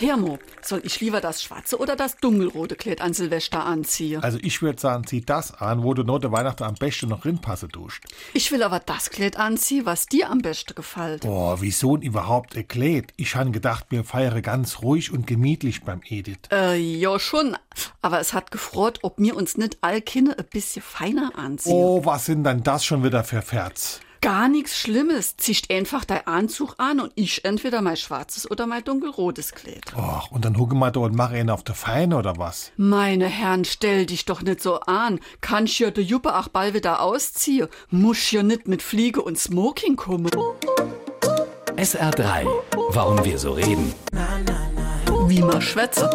Hermo, soll ich lieber das schwarze oder das dunkelrote Kleid an Silvester anziehen? Also ich würde sagen, zieh das an, wo du noch der Weihnachten am besten noch rinpasse duscht. Ich will aber das Kleid anziehen, was dir am besten gefällt. Boah, wieso denn überhaupt ein Kleid? Ich han gedacht, wir feiere ganz ruhig und gemütlich beim Edith. Äh, ja schon. Aber es hat gefroht, ob mir uns nicht all Kinne ein bisschen feiner anziehen. Oh, was sind denn das schon wieder für Ferz? Gar nichts Schlimmes. Ziehst einfach dein Anzug an und ich entweder mein schwarzes oder mein dunkelrotes Kleid. Och, und dann hucke mal da und mache ihn auf der Feine oder was? Meine Herren, stell dich doch nicht so an. Kann ich ja de Juppe auch bald wieder ausziehen? Muss ja nicht mit Fliege und Smoking kommen. SR3. Warum wir so reden. Wie man schwätze.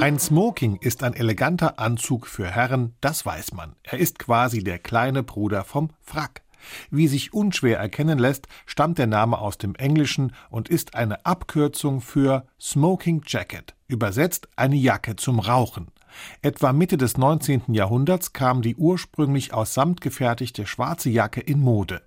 Ein Smoking ist ein eleganter Anzug für Herren, das weiß man. Er ist quasi der kleine Bruder vom Frack. Wie sich unschwer erkennen lässt, stammt der Name aus dem Englischen und ist eine Abkürzung für Smoking Jacket, übersetzt eine Jacke zum Rauchen. Etwa Mitte des 19. Jahrhunderts kam die ursprünglich aus Samt gefertigte schwarze Jacke in Mode.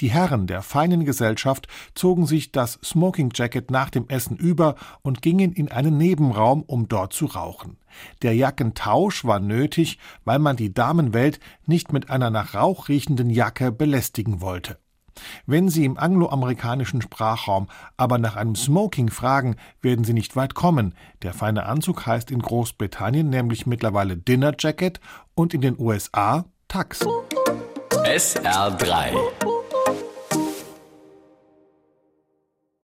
Die Herren der feinen Gesellschaft zogen sich das Smoking Jacket nach dem Essen über und gingen in einen Nebenraum, um dort zu rauchen. Der Jackentausch war nötig, weil man die Damenwelt nicht mit einer nach Rauch riechenden Jacke belästigen wollte. Wenn Sie im angloamerikanischen Sprachraum aber nach einem Smoking fragen, werden Sie nicht weit kommen. Der feine Anzug heißt in Großbritannien nämlich mittlerweile Dinner Jacket und in den USA Tux. SR3.